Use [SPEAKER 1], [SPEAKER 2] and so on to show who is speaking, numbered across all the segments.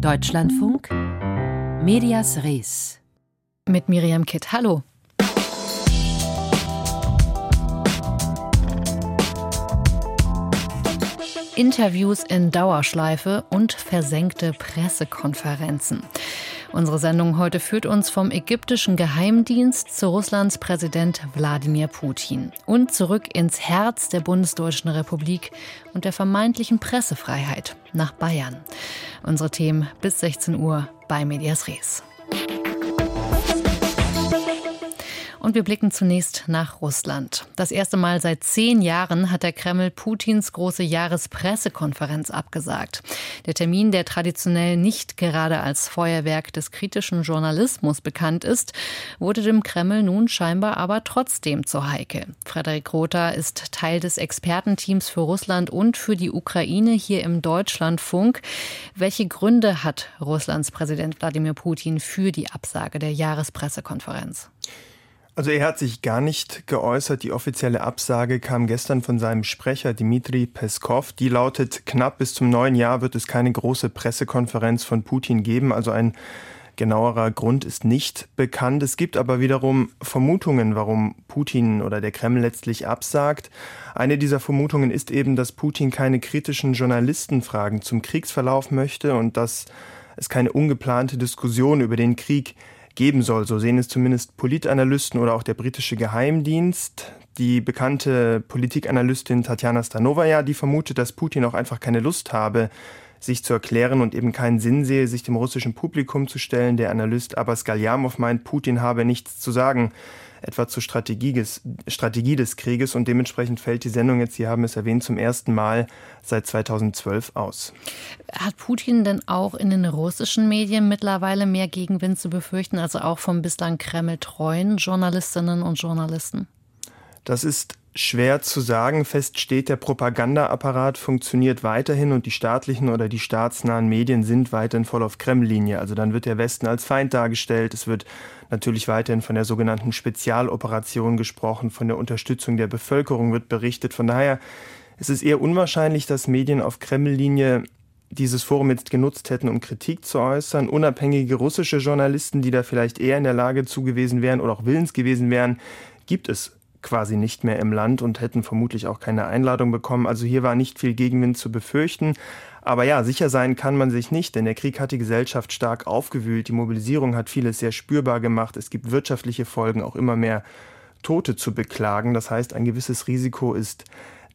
[SPEAKER 1] Deutschlandfunk Medias Res
[SPEAKER 2] mit Miriam Kitt. Hallo. Interviews in Dauerschleife und versenkte Pressekonferenzen. Unsere Sendung heute führt uns vom ägyptischen Geheimdienst zu Russlands Präsident Wladimir Putin und zurück ins Herz der Bundesdeutschen Republik und der vermeintlichen Pressefreiheit nach Bayern. Unsere Themen bis 16 Uhr bei Medias Res. Und wir blicken zunächst nach Russland. Das erste Mal seit zehn Jahren hat der Kreml Putins große Jahrespressekonferenz abgesagt. Der Termin, der traditionell nicht gerade als Feuerwerk des kritischen Journalismus bekannt ist, wurde dem Kreml nun scheinbar aber trotzdem zur Heike. Frederik Rother ist Teil des Expertenteams für Russland und für die Ukraine hier im Deutschlandfunk. Welche Gründe hat Russlands Präsident Wladimir Putin für die Absage der Jahrespressekonferenz?
[SPEAKER 3] Also er hat sich gar nicht geäußert. Die offizielle Absage kam gestern von seinem Sprecher Dmitri Peskov. Die lautet, knapp bis zum neuen Jahr wird es keine große Pressekonferenz von Putin geben. Also ein genauerer Grund ist nicht bekannt. Es gibt aber wiederum Vermutungen, warum Putin oder der Kreml letztlich absagt. Eine dieser Vermutungen ist eben, dass Putin keine kritischen Journalistenfragen zum Kriegsverlauf möchte und dass es keine ungeplante Diskussion über den Krieg geben soll. So sehen es zumindest Politanalysten oder auch der britische Geheimdienst. Die bekannte Politikanalystin Tatjana Stanovaja, die vermutet, dass Putin auch einfach keine Lust habe, sich zu erklären und eben keinen Sinn sehe, sich dem russischen Publikum zu stellen. Der Analyst Abbas Galyamov meint, Putin habe nichts zu sagen etwa zur Strategie des, Strategie des Krieges und dementsprechend fällt die Sendung jetzt, Sie haben es erwähnt, zum ersten Mal seit 2012 aus.
[SPEAKER 2] Hat Putin denn auch in den russischen Medien mittlerweile mehr Gegenwind zu befürchten, also auch vom bislang Kreml-treuen Journalistinnen und Journalisten?
[SPEAKER 3] Das ist schwer zu sagen. Fest steht, der Propagandaapparat funktioniert weiterhin und die staatlichen oder die staatsnahen Medien sind weiterhin voll auf Kreml-Linie. Also dann wird der Westen als Feind dargestellt. Es wird natürlich weiterhin von der sogenannten Spezialoperation gesprochen, von der Unterstützung der Bevölkerung wird berichtet. Von daher ist es eher unwahrscheinlich, dass Medien auf Kreml-Linie dieses Forum jetzt genutzt hätten, um Kritik zu äußern. Unabhängige russische Journalisten, die da vielleicht eher in der Lage zu gewesen wären oder auch willens gewesen wären, gibt es quasi nicht mehr im Land und hätten vermutlich auch keine Einladung bekommen. Also hier war nicht viel Gegenwind zu befürchten. Aber ja, sicher sein kann man sich nicht, denn der Krieg hat die Gesellschaft stark aufgewühlt. Die Mobilisierung hat vieles sehr spürbar gemacht. Es gibt wirtschaftliche Folgen, auch immer mehr Tote zu beklagen. Das heißt, ein gewisses Risiko ist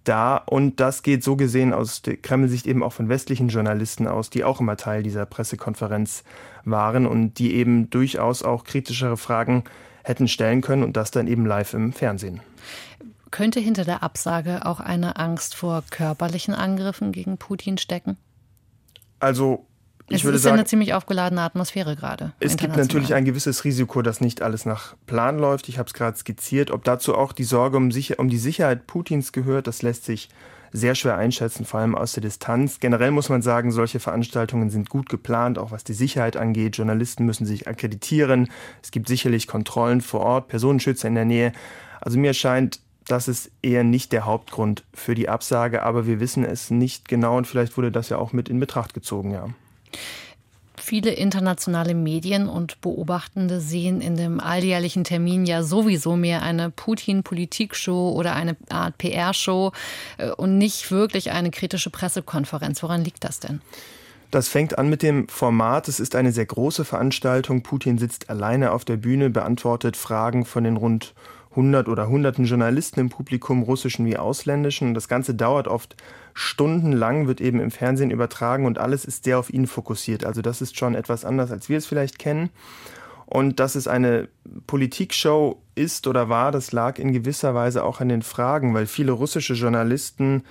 [SPEAKER 3] da. Und das geht so gesehen aus der Kreml-Sicht eben auch von westlichen Journalisten aus, die auch immer Teil dieser Pressekonferenz waren und die eben durchaus auch kritischere Fragen hätten stellen können und das dann eben live im Fernsehen.
[SPEAKER 2] Könnte hinter der Absage auch eine Angst vor körperlichen Angriffen gegen Putin stecken?
[SPEAKER 3] Also ich
[SPEAKER 2] es
[SPEAKER 3] würde
[SPEAKER 2] ist
[SPEAKER 3] sagen,
[SPEAKER 2] ja eine ziemlich aufgeladene Atmosphäre gerade.
[SPEAKER 3] Es gibt natürlich ein gewisses Risiko, dass nicht alles nach Plan läuft. Ich habe es gerade skizziert. Ob dazu auch die Sorge um, sicher, um die Sicherheit Putins gehört, das lässt sich sehr schwer einschätzen, vor allem aus der Distanz. Generell muss man sagen, solche Veranstaltungen sind gut geplant, auch was die Sicherheit angeht. Journalisten müssen sich akkreditieren. Es gibt sicherlich Kontrollen vor Ort, Personenschützer in der Nähe. Also mir scheint, das ist eher nicht der Hauptgrund für die Absage, aber wir wissen es nicht genau und vielleicht wurde das ja auch mit in Betracht gezogen, ja.
[SPEAKER 2] Viele internationale Medien und Beobachtende sehen in dem alljährlichen Termin ja sowieso mehr eine Putin-Politik-Show oder eine Art PR-Show äh, und nicht wirklich eine kritische Pressekonferenz. Woran liegt das denn?
[SPEAKER 3] Das fängt an mit dem Format. Es ist eine sehr große Veranstaltung. Putin sitzt alleine auf der Bühne, beantwortet Fragen von den rund 100 oder hunderten Journalisten im Publikum, russischen wie ausländischen. Das Ganze dauert oft stundenlang, wird eben im Fernsehen übertragen und alles ist sehr auf ihn fokussiert. Also das ist schon etwas anders, als wir es vielleicht kennen. Und dass es eine Politikshow ist oder war, das lag in gewisser Weise auch an den Fragen, weil viele russische Journalisten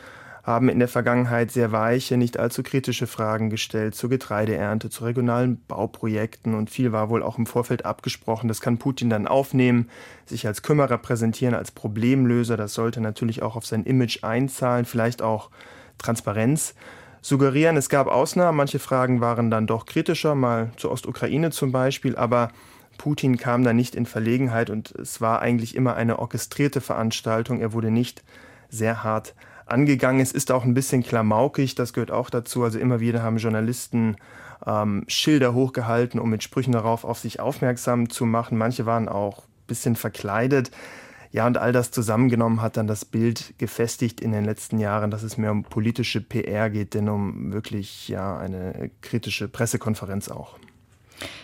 [SPEAKER 3] haben in der Vergangenheit sehr weiche, nicht allzu kritische Fragen gestellt zur Getreideernte, zu regionalen Bauprojekten und viel war wohl auch im Vorfeld abgesprochen. Das kann Putin dann aufnehmen, sich als Kümmerer präsentieren, als Problemlöser. Das sollte natürlich auch auf sein Image einzahlen, vielleicht auch Transparenz suggerieren. Es gab Ausnahmen, manche Fragen waren dann doch kritischer, mal zur Ostukraine zum Beispiel, aber Putin kam da nicht in Verlegenheit und es war eigentlich immer eine orchestrierte Veranstaltung. Er wurde nicht sehr hart angegangen. Es ist auch ein bisschen klamaukig, das gehört auch dazu. Also immer wieder haben Journalisten ähm, Schilder hochgehalten, um mit Sprüchen darauf auf sich aufmerksam zu machen. Manche waren auch ein bisschen verkleidet. Ja, und all das zusammengenommen hat dann das Bild gefestigt in den letzten Jahren, dass es mehr um politische PR geht, denn um wirklich ja eine kritische Pressekonferenz auch.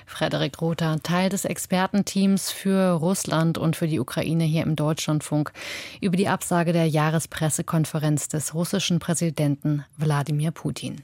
[SPEAKER 2] Frederik Rother, Teil des Expertenteams für Russland und für die Ukraine hier im Deutschlandfunk, über die Absage der Jahrespressekonferenz des russischen Präsidenten Wladimir Putin.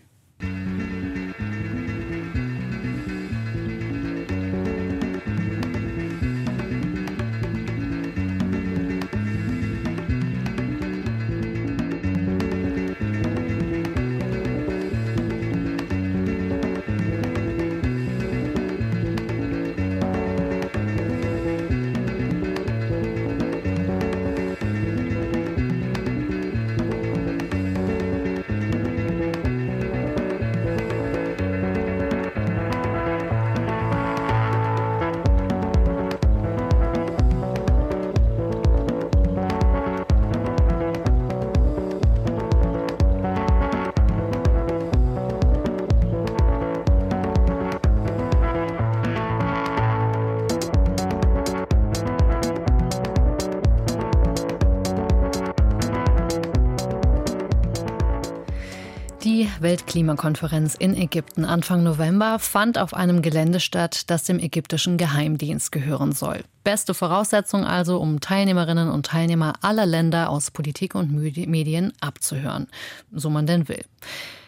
[SPEAKER 2] Weltklimakonferenz in Ägypten Anfang November fand auf einem Gelände statt, das dem ägyptischen Geheimdienst gehören soll. Beste Voraussetzung also, um Teilnehmerinnen und Teilnehmer aller Länder aus Politik und Medien abzuhören, so man denn will.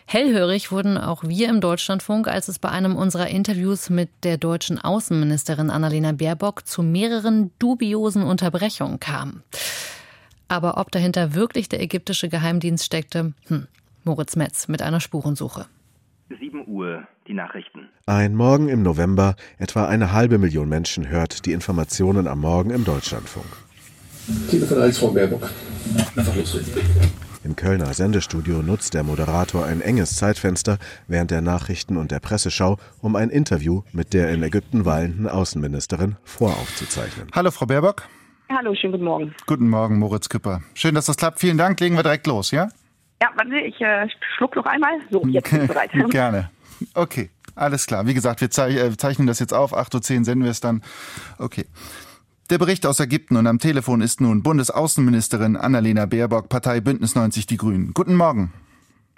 [SPEAKER 2] Hellhörig wurden auch wir im Deutschlandfunk, als es bei einem unserer Interviews mit der deutschen Außenministerin Annalena Baerbock zu mehreren dubiosen Unterbrechungen kam. Aber ob dahinter wirklich der ägyptische Geheimdienst steckte, hm, Moritz Metz mit einer Spurensuche.
[SPEAKER 4] 7 Uhr, die Nachrichten.
[SPEAKER 5] Ein Morgen im November, etwa eine halbe Million Menschen hört die Informationen am Morgen im Deutschlandfunk.
[SPEAKER 6] Telefon 1 von Baerbock. Einfach losreden.
[SPEAKER 5] Im Kölner Sendestudio nutzt der Moderator ein enges Zeitfenster während der Nachrichten und der Presseschau, um ein Interview mit der in Ägypten weilenden Außenministerin voraufzuzeichnen.
[SPEAKER 7] Hallo, Frau Baerbock.
[SPEAKER 8] Hallo, schönen guten Morgen.
[SPEAKER 7] Guten Morgen, Moritz Küpper. Schön, dass das klappt. Vielen Dank. Legen wir direkt los, ja?
[SPEAKER 8] Ja, warte, ich äh, schluck noch einmal. So, jetzt bin ich bereit.
[SPEAKER 7] Gerne. Okay, alles klar. Wie gesagt, wir äh, zeichnen das jetzt auf. 8.10 Uhr senden wir es dann. Okay. Der Bericht aus Ägypten und am Telefon ist nun Bundesaußenministerin Annalena Baerbock, Partei Bündnis 90 Die Grünen. Guten Morgen.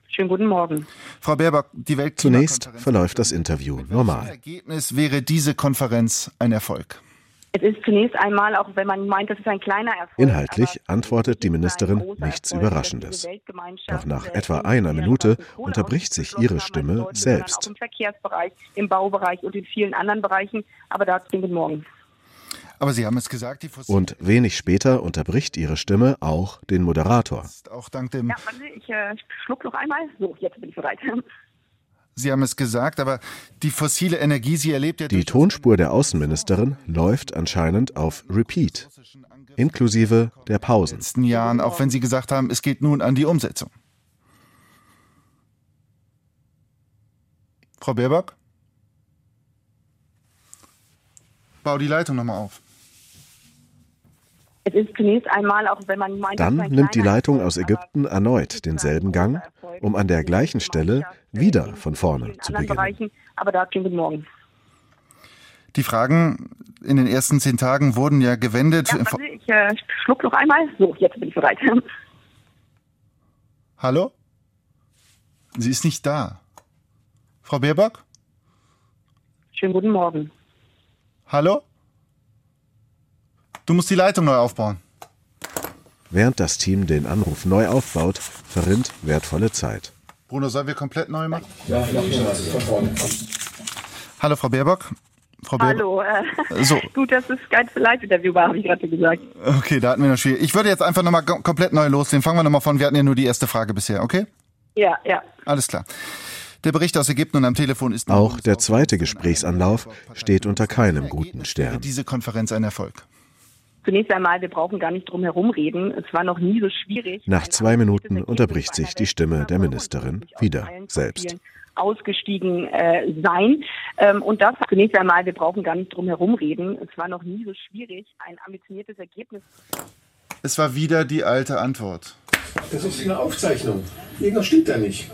[SPEAKER 8] Schönen guten Morgen.
[SPEAKER 7] Frau Baerbock, die Welt
[SPEAKER 5] Zunächst verläuft das Interview normal.
[SPEAKER 7] Das Ergebnis wäre diese Konferenz ein Erfolg.
[SPEAKER 8] Es ist zunächst einmal, auch wenn man meint, das ist ein kleiner Erfolg.
[SPEAKER 5] Inhaltlich antwortet die Ministerin nichts Überraschendes. Doch nach etwa einer Minute unterbricht sich ihre Stimme selbst.
[SPEAKER 8] Auch im Verkehrsbereich, im Baubereich und in vielen anderen Bereichen. Aber dazu guten Morgen.
[SPEAKER 7] Aber Sie haben es gesagt, die
[SPEAKER 5] Und wenig später unterbricht ihre Stimme auch den Moderator.
[SPEAKER 7] Auch dank dem.
[SPEAKER 8] Ja, warte, ich äh, schluck noch einmal. So, jetzt bin ich bereit.
[SPEAKER 7] Sie haben es gesagt, aber die fossile Energie, sie erlebt ja.
[SPEAKER 5] Die Tonspur der Außenministerin läuft anscheinend auf Repeat, inklusive der Pausen.
[SPEAKER 7] In den letzten Jahren, auch wenn Sie gesagt haben, es geht nun an die Umsetzung. Frau Baerbock? Bau die Leitung nochmal auf.
[SPEAKER 8] Es ist zunächst einmal, auch wenn man meint,
[SPEAKER 5] Dann nimmt die Leitung aus Ägypten erneut denselben Gang, um an der gleichen Stelle wieder von vorne zu beginnen.
[SPEAKER 8] Aber dazu guten Morgen.
[SPEAKER 7] Die Fragen in den ersten zehn Tagen wurden ja gewendet.
[SPEAKER 8] Ja, warte, ich äh, schluck noch einmal. So, jetzt bin ich bereit.
[SPEAKER 7] Hallo? Sie ist nicht da. Frau Baerbock?
[SPEAKER 8] Schönen guten Morgen.
[SPEAKER 7] Hallo? Du musst die Leitung neu aufbauen.
[SPEAKER 5] Während das Team den Anruf neu aufbaut, verrinnt wertvolle Zeit.
[SPEAKER 7] Bruno, sollen wir komplett neu machen?
[SPEAKER 6] Ja, mach ich mal von vorne.
[SPEAKER 7] Hallo, Frau Baerbock. Frau
[SPEAKER 8] Hallo. Äh, so. Gut, dass es kein Live-Interview war, habe ich gerade gesagt.
[SPEAKER 7] Okay, da hatten wir noch schwierig. Ich würde jetzt einfach nochmal komplett neu loslegen. Fangen wir nochmal von, wir hatten ja nur die erste Frage bisher, okay?
[SPEAKER 8] Ja, ja.
[SPEAKER 7] Alles klar. Der Bericht aus Ägypten und am Telefon ist...
[SPEAKER 5] Auch der zweite Gesprächsanlauf steht unter keinem guten Stern.
[SPEAKER 7] Diese Konferenz ein Erfolg.
[SPEAKER 8] Zunächst einmal, wir brauchen gar nicht drum herum reden. Es war noch nie so schwierig.
[SPEAKER 5] Nach zwei Minuten unterbricht sich die Stimme der Ministerin wieder selbst
[SPEAKER 8] ausgestiegen äh, sein. Ähm, und das zunächst einmal, wir brauchen gar nicht drum herum reden. Es war noch nie so schwierig, ein ambitioniertes Ergebnis.
[SPEAKER 7] Es war wieder die alte Antwort.
[SPEAKER 6] Das ist eine Aufzeichnung. Irgendwas stimmt da nicht.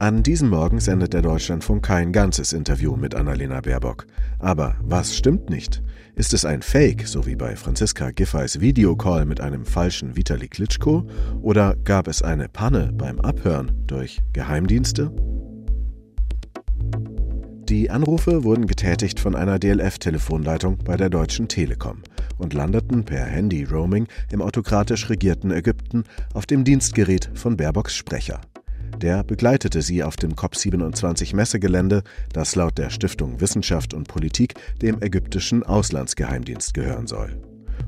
[SPEAKER 5] An diesem Morgen sendet der Deutschlandfunk kein ganzes Interview mit Annalena Baerbock. Aber was stimmt nicht? Ist es ein Fake, so wie bei Franziska Giffey's Videocall mit einem falschen Vitali Klitschko? Oder gab es eine Panne beim Abhören durch Geheimdienste? Die Anrufe wurden getätigt von einer DLF-Telefonleitung bei der Deutschen Telekom und landeten per Handy-Roaming im autokratisch regierten Ägypten auf dem Dienstgerät von Baerbocks Sprecher. Der begleitete sie auf dem COP27 Messegelände, das laut der Stiftung Wissenschaft und Politik dem ägyptischen Auslandsgeheimdienst gehören soll.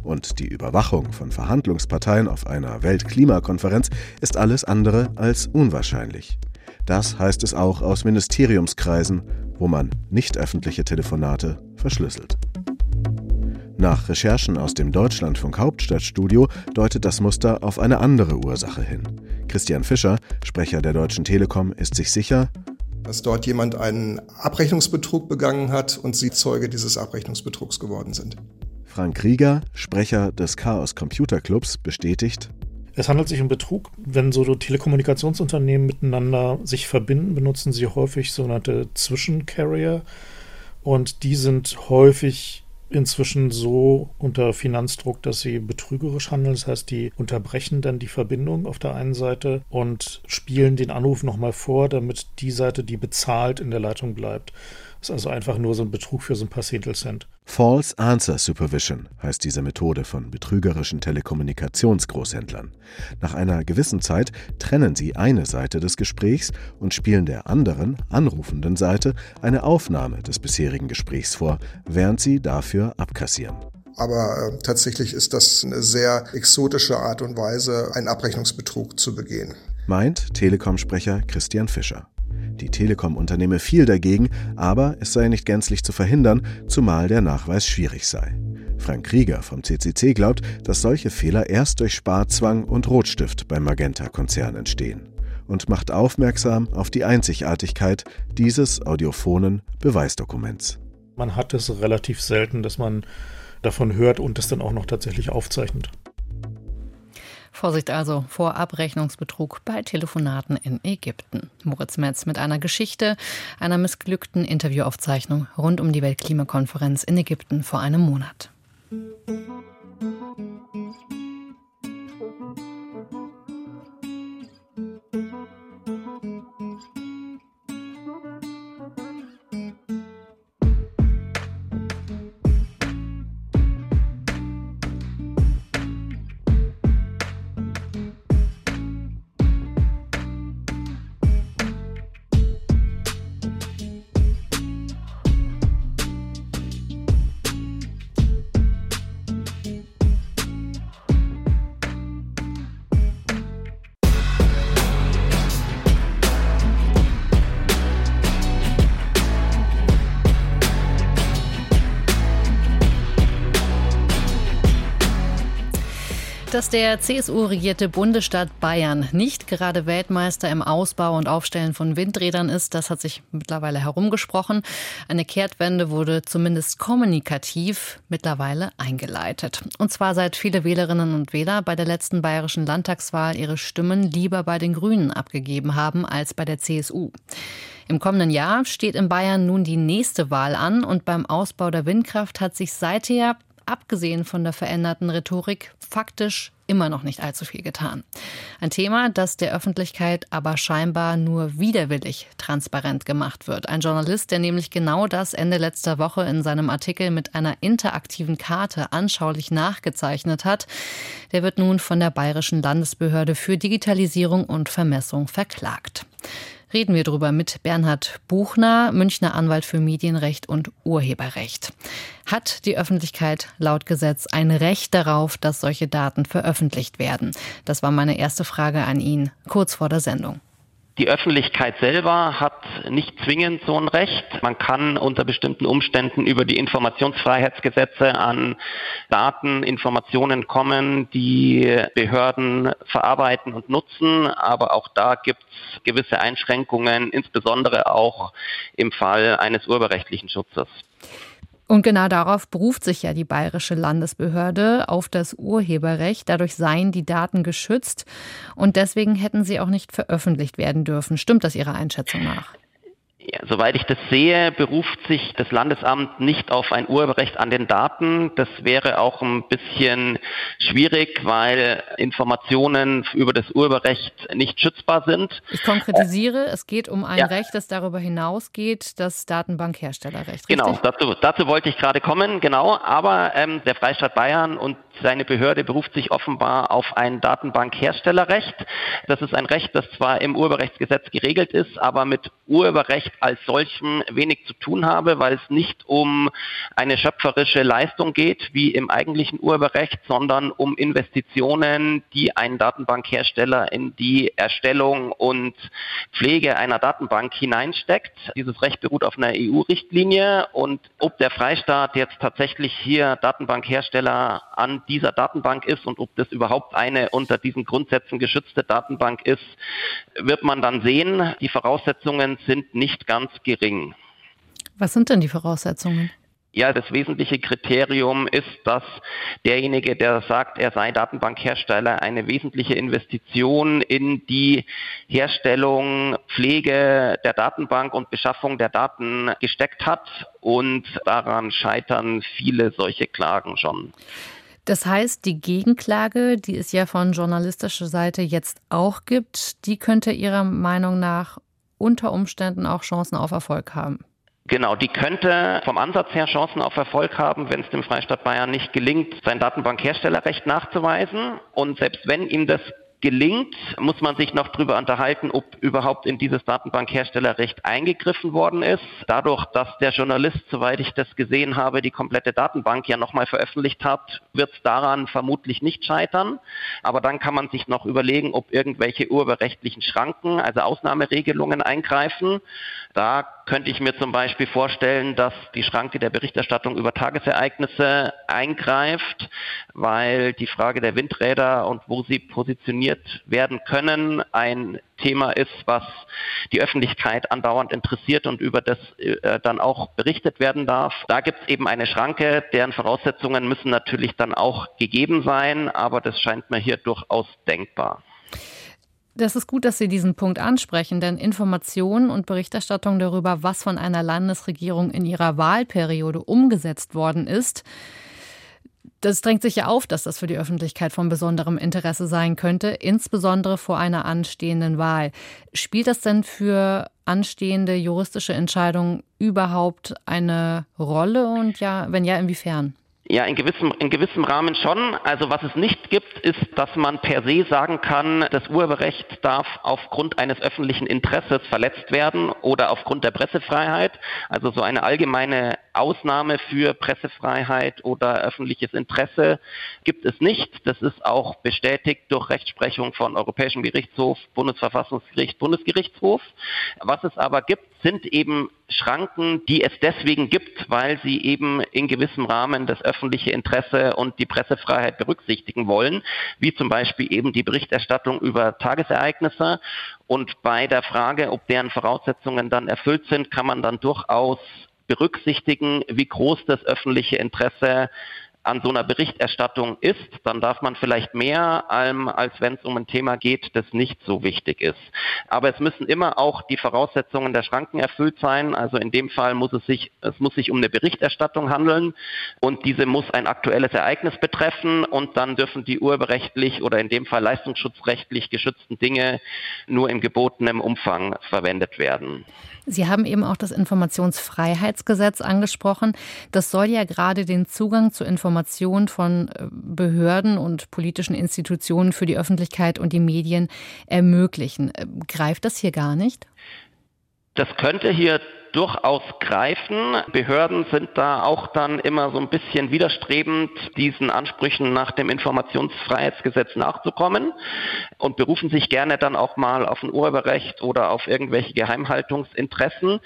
[SPEAKER 5] Und die Überwachung von Verhandlungsparteien auf einer Weltklimakonferenz ist alles andere als unwahrscheinlich. Das heißt es auch aus Ministeriumskreisen, wo man nicht öffentliche Telefonate verschlüsselt. Nach Recherchen aus dem Deutschlandfunk Hauptstadtstudio deutet das Muster auf eine andere Ursache hin. Christian Fischer, Sprecher der Deutschen Telekom, ist sich sicher,
[SPEAKER 9] dass dort jemand einen Abrechnungsbetrug begangen hat und sie Zeuge dieses Abrechnungsbetrugs geworden sind.
[SPEAKER 5] Frank Rieger, Sprecher des Chaos Computer Clubs, bestätigt,
[SPEAKER 10] es handelt sich um Betrug. Wenn so Telekommunikationsunternehmen miteinander sich verbinden, benutzen sie häufig sogenannte Zwischencarrier. Und die sind häufig inzwischen so unter Finanzdruck, dass sie betrügerisch handeln. Das heißt, die unterbrechen dann die Verbindung auf der einen Seite und spielen den Anruf nochmal vor, damit die Seite, die bezahlt, in der Leitung bleibt. Das ist also einfach nur so ein Betrug für so ein paar Zehntelcent.
[SPEAKER 5] False Answer Supervision heißt diese Methode von betrügerischen Telekommunikationsgroßhändlern. Nach einer gewissen Zeit trennen sie eine Seite des Gesprächs und spielen der anderen, anrufenden Seite eine Aufnahme des bisherigen Gesprächs vor, während sie dafür abkassieren.
[SPEAKER 9] Aber äh, tatsächlich ist das eine sehr exotische Art und Weise, einen Abrechnungsbetrug zu begehen.
[SPEAKER 5] Meint Telekom-Sprecher Christian Fischer. Die Telekom unternehme viel dagegen, aber es sei nicht gänzlich zu verhindern, zumal der Nachweis schwierig sei. Frank Krieger vom CCC glaubt, dass solche Fehler erst durch Sparzwang und Rotstift beim Magenta-Konzern entstehen und macht aufmerksam auf die Einzigartigkeit dieses audiophonen Beweisdokuments.
[SPEAKER 10] Man hat es relativ selten, dass man davon hört und es dann auch noch tatsächlich aufzeichnet.
[SPEAKER 2] Vorsicht also vor Abrechnungsbetrug bei Telefonaten in Ägypten. Moritz Metz mit einer Geschichte einer missglückten Interviewaufzeichnung rund um die Weltklimakonferenz in Ägypten vor einem Monat. Dass der CSU-regierte Bundesstaat Bayern nicht gerade Weltmeister im Ausbau und Aufstellen von Windrädern ist, das hat sich mittlerweile herumgesprochen. Eine Kehrtwende wurde zumindest kommunikativ mittlerweile eingeleitet. Und zwar seit viele Wählerinnen und Wähler bei der letzten bayerischen Landtagswahl ihre Stimmen lieber bei den Grünen abgegeben haben als bei der CSU. Im kommenden Jahr steht in Bayern nun die nächste Wahl an und beim Ausbau der Windkraft hat sich seither abgesehen von der veränderten Rhetorik, faktisch immer noch nicht allzu viel getan. Ein Thema, das der Öffentlichkeit aber scheinbar nur widerwillig transparent gemacht wird. Ein Journalist, der nämlich genau das Ende letzter Woche in seinem Artikel mit einer interaktiven Karte anschaulich nachgezeichnet hat, der wird nun von der Bayerischen Landesbehörde für Digitalisierung und Vermessung verklagt reden wir darüber mit Bernhard Buchner, Münchner Anwalt für Medienrecht und Urheberrecht. Hat die Öffentlichkeit laut Gesetz ein Recht darauf, dass solche Daten veröffentlicht werden? Das war meine erste Frage an ihn kurz vor der Sendung.
[SPEAKER 11] Die Öffentlichkeit selber hat nicht zwingend so ein Recht. Man kann unter bestimmten Umständen über die Informationsfreiheitsgesetze an Daten, Informationen kommen, die Behörden verarbeiten und nutzen. Aber auch da gibt es gewisse Einschränkungen, insbesondere auch im Fall eines urheberrechtlichen Schutzes.
[SPEAKER 2] Und genau darauf beruft sich ja die bayerische Landesbehörde auf das Urheberrecht. Dadurch seien die Daten geschützt und deswegen hätten sie auch nicht veröffentlicht werden dürfen. Stimmt das Ihrer Einschätzung nach?
[SPEAKER 11] Soweit ich das sehe, beruft sich das Landesamt nicht auf ein Urheberrecht an den Daten. Das wäre auch ein bisschen schwierig, weil Informationen über das Urheberrecht nicht schützbar sind.
[SPEAKER 2] Ich konkretisiere, es geht um ein ja. Recht, das darüber hinausgeht, das Datenbankherstellerrecht.
[SPEAKER 11] Richtig? Genau, dazu, dazu wollte ich gerade kommen, genau. Aber ähm, der Freistaat Bayern und seine Behörde beruft sich offenbar auf ein Datenbankherstellerrecht. Das ist ein Recht, das zwar im Urheberrechtsgesetz geregelt ist, aber mit Urheberrecht als solchem wenig zu tun habe, weil es nicht um eine schöpferische Leistung geht, wie im eigentlichen Urheberrecht, sondern um Investitionen, die ein Datenbankhersteller in die Erstellung und Pflege einer Datenbank hineinsteckt. Dieses Recht beruht auf einer EU-Richtlinie und ob der Freistaat jetzt tatsächlich hier Datenbankhersteller an dieser Datenbank ist und ob das überhaupt eine unter diesen Grundsätzen geschützte Datenbank ist, wird man dann sehen. Die Voraussetzungen sind nicht ganz gering.
[SPEAKER 2] Was sind denn die Voraussetzungen?
[SPEAKER 11] Ja, das wesentliche Kriterium ist, dass derjenige, der sagt, er sei Datenbankhersteller, eine wesentliche Investition in die Herstellung, Pflege der Datenbank und Beschaffung der Daten gesteckt hat. Und daran scheitern viele solche Klagen schon.
[SPEAKER 2] Das heißt, die Gegenklage, die es ja von journalistischer Seite jetzt auch gibt, die könnte Ihrer Meinung nach unter Umständen auch Chancen auf Erfolg haben.
[SPEAKER 11] Genau, die könnte vom Ansatz her Chancen auf Erfolg haben, wenn es dem Freistaat Bayern nicht gelingt, sein Datenbankherstellerrecht nachzuweisen. Und selbst wenn ihm das gelingt, muss man sich noch darüber unterhalten, ob überhaupt in dieses Datenbankherstellerrecht eingegriffen worden ist. Dadurch, dass der Journalist, soweit ich das gesehen habe, die komplette Datenbank ja nochmal veröffentlicht hat, wird es daran vermutlich nicht scheitern. Aber dann kann man sich noch überlegen, ob irgendwelche urheberrechtlichen Schranken, also Ausnahmeregelungen eingreifen. Da könnte ich mir zum Beispiel vorstellen, dass die Schranke der Berichterstattung über Tagesereignisse eingreift, weil die Frage der Windräder und wo sie positioniert werden können ein Thema ist, was die Öffentlichkeit andauernd interessiert und über das äh, dann auch berichtet werden darf. Da gibt es eben eine Schranke, deren Voraussetzungen müssen natürlich dann auch gegeben sein, aber das scheint mir hier durchaus denkbar.
[SPEAKER 2] Das ist gut, dass Sie diesen Punkt ansprechen, denn Informationen und Berichterstattung darüber, was von einer Landesregierung in ihrer Wahlperiode umgesetzt worden ist, das drängt sich ja auf, dass das für die Öffentlichkeit von besonderem Interesse sein könnte, insbesondere vor einer anstehenden Wahl. Spielt das denn für anstehende juristische Entscheidungen überhaupt eine Rolle und ja, wenn ja, inwiefern?
[SPEAKER 11] Ja, in gewissem, in gewissem Rahmen schon. Also was es nicht gibt, ist, dass man per se sagen kann, das Urheberrecht darf aufgrund eines öffentlichen Interesses verletzt werden oder aufgrund der Pressefreiheit. Also so eine allgemeine Ausnahme für Pressefreiheit oder öffentliches Interesse gibt es nicht. Das ist auch bestätigt durch Rechtsprechung von Europäischem Gerichtshof, Bundesverfassungsgericht, Bundesgerichtshof. Was es aber gibt, sind eben Schranken, die es deswegen gibt, weil sie eben in gewissem Rahmen das öffentliche Interesse und die Pressefreiheit berücksichtigen wollen, wie zum Beispiel eben die Berichterstattung über Tagesereignisse. Und bei der Frage, ob deren Voraussetzungen dann erfüllt sind, kann man dann durchaus berücksichtigen, wie groß das öffentliche Interesse an so einer Berichterstattung ist, dann darf man vielleicht mehr, als wenn es um ein Thema geht, das nicht so wichtig ist. Aber es müssen immer auch die Voraussetzungen der Schranken erfüllt sein. Also in dem Fall muss es sich, es muss sich um eine Berichterstattung handeln und diese muss ein aktuelles Ereignis betreffen und dann dürfen die urheberrechtlich oder in dem Fall leistungsschutzrechtlich geschützten Dinge nur im gebotenen Umfang verwendet werden.
[SPEAKER 2] Sie haben eben auch das Informationsfreiheitsgesetz angesprochen. Das soll ja gerade den Zugang zu Informationen von äh, Behörden und politischen Institutionen für die Öffentlichkeit und die Medien ermöglichen. Äh, greift das hier gar nicht?
[SPEAKER 11] Das könnte hier durchaus greifen. Behörden sind da auch dann immer so ein bisschen widerstrebend, diesen Ansprüchen nach dem Informationsfreiheitsgesetz nachzukommen und berufen sich gerne dann auch mal auf ein Urheberrecht oder auf irgendwelche Geheimhaltungsinteressen.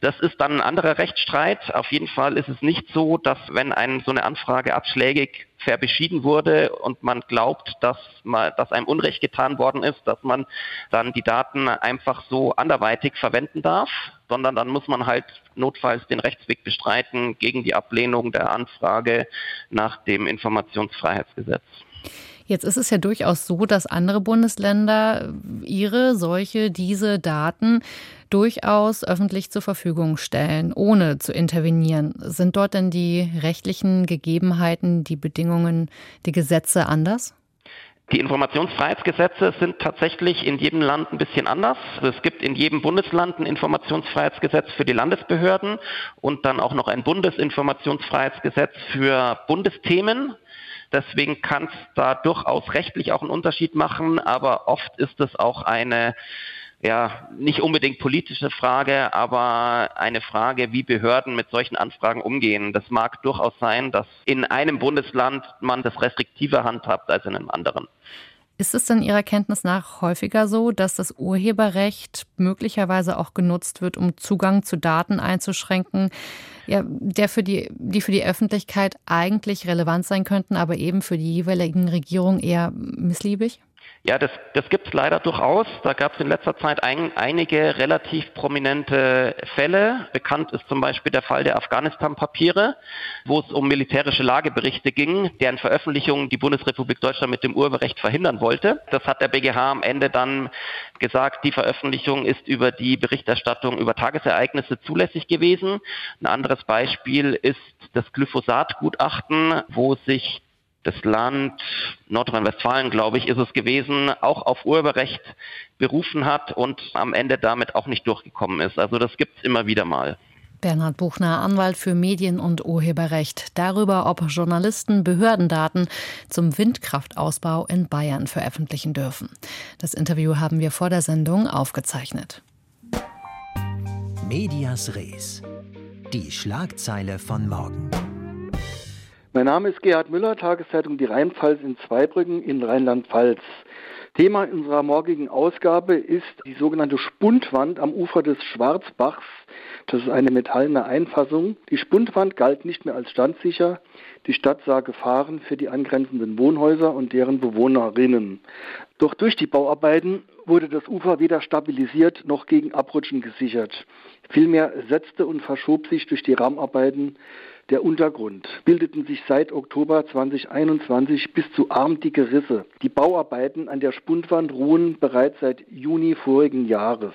[SPEAKER 11] Das ist dann ein anderer Rechtsstreit. Auf jeden Fall ist es nicht so, dass wenn ein, so eine Anfrage abschlägig fair beschieden wurde und man glaubt, dass, man, dass einem Unrecht getan worden ist, dass man dann die Daten einfach so anderweitig verwenden darf, sondern dann muss man halt notfalls den Rechtsweg bestreiten gegen die Ablehnung der Anfrage nach dem Informationsfreiheitsgesetz.
[SPEAKER 2] Jetzt ist es ja durchaus so, dass andere Bundesländer ihre, solche, diese Daten durchaus öffentlich zur Verfügung stellen, ohne zu intervenieren. Sind dort denn die rechtlichen Gegebenheiten, die Bedingungen, die Gesetze anders?
[SPEAKER 11] Die Informationsfreiheitsgesetze sind tatsächlich in jedem Land ein bisschen anders. Es gibt in jedem Bundesland ein Informationsfreiheitsgesetz für die Landesbehörden und dann auch noch ein Bundesinformationsfreiheitsgesetz für Bundesthemen. Deswegen kann es da durchaus rechtlich auch einen Unterschied machen, aber oft ist es auch eine ja, nicht unbedingt politische Frage, aber eine Frage, wie Behörden mit solchen Anfragen umgehen. Das mag durchaus sein, dass in einem Bundesland man das restriktiver handhabt als in einem anderen.
[SPEAKER 2] Ist es denn Ihrer Kenntnis nach häufiger so, dass das Urheberrecht möglicherweise auch genutzt wird, um Zugang zu Daten einzuschränken, ja, der für die, die für die Öffentlichkeit eigentlich relevant sein könnten, aber eben für die jeweiligen Regierungen eher missliebig?
[SPEAKER 11] Ja, das, das gibt es leider durchaus. Da gab es in letzter Zeit ein, einige relativ prominente Fälle. Bekannt ist zum Beispiel der Fall der Afghanistan-Papiere, wo es um militärische Lageberichte ging, deren Veröffentlichung die Bundesrepublik Deutschland mit dem Urheberrecht verhindern wollte. Das hat der BGH am Ende dann gesagt, die Veröffentlichung ist über die Berichterstattung über Tagesereignisse zulässig gewesen. Ein anderes Beispiel ist das Glyphosat-Gutachten, wo sich das Land Nordrhein-Westfalen, glaube ich, ist es gewesen, auch auf Urheberrecht berufen hat und am Ende damit auch nicht durchgekommen ist. Also das gibt es immer wieder mal.
[SPEAKER 2] Bernhard Buchner, Anwalt für Medien- und Urheberrecht, darüber, ob Journalisten Behördendaten zum Windkraftausbau in Bayern veröffentlichen dürfen. Das Interview haben wir vor der Sendung aufgezeichnet.
[SPEAKER 12] Medias Res. Die Schlagzeile von morgen.
[SPEAKER 13] Mein Name ist Gerhard Müller, Tageszeitung Die Rheinpfalz in Zweibrücken in Rheinland-Pfalz. Thema unserer morgigen Ausgabe ist die sogenannte Spundwand am Ufer des Schwarzbachs. Das ist eine metallene Einfassung. Die Spundwand galt nicht mehr als standsicher. Die Stadt sah Gefahren für die angrenzenden Wohnhäuser und deren Bewohnerinnen. Doch durch die Bauarbeiten wurde das Ufer weder stabilisiert noch gegen Abrutschen gesichert. Vielmehr setzte und verschob sich durch die Rahmenarbeiten der Untergrund bildeten sich seit Oktober 2021 bis zu armdicke Risse. Die Bauarbeiten an der Spundwand ruhen bereits seit Juni vorigen Jahres.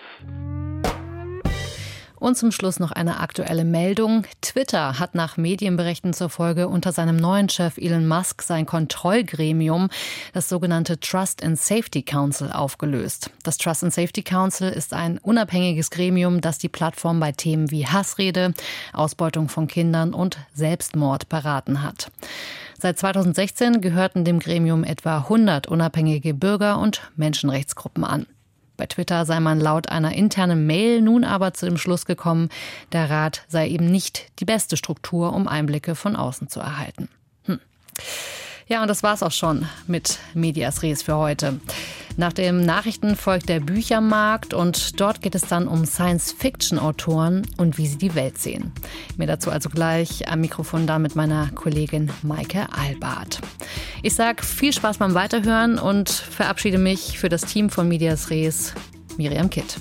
[SPEAKER 2] Und zum Schluss noch eine aktuelle Meldung. Twitter hat nach Medienberichten zur Folge unter seinem neuen Chef Elon Musk sein Kontrollgremium, das sogenannte Trust and Safety Council, aufgelöst. Das Trust and Safety Council ist ein unabhängiges Gremium, das die Plattform bei Themen wie Hassrede, Ausbeutung von Kindern und Selbstmord beraten hat. Seit 2016 gehörten dem Gremium etwa 100 unabhängige Bürger und Menschenrechtsgruppen an. Bei Twitter sei man laut einer internen Mail nun aber zu dem Schluss gekommen, der Rat sei eben nicht die beste Struktur, um Einblicke von außen zu erhalten. Hm. Ja, und das war's auch schon mit Medias Res für heute. Nach den Nachrichten folgt der Büchermarkt und dort geht es dann um Science-Fiction-Autoren und wie sie die Welt sehen. Mir dazu also gleich am Mikrofon da mit meiner Kollegin Maike Albart. Ich sage viel Spaß beim Weiterhören und verabschiede mich für das Team von Medias Res, Miriam Kitt.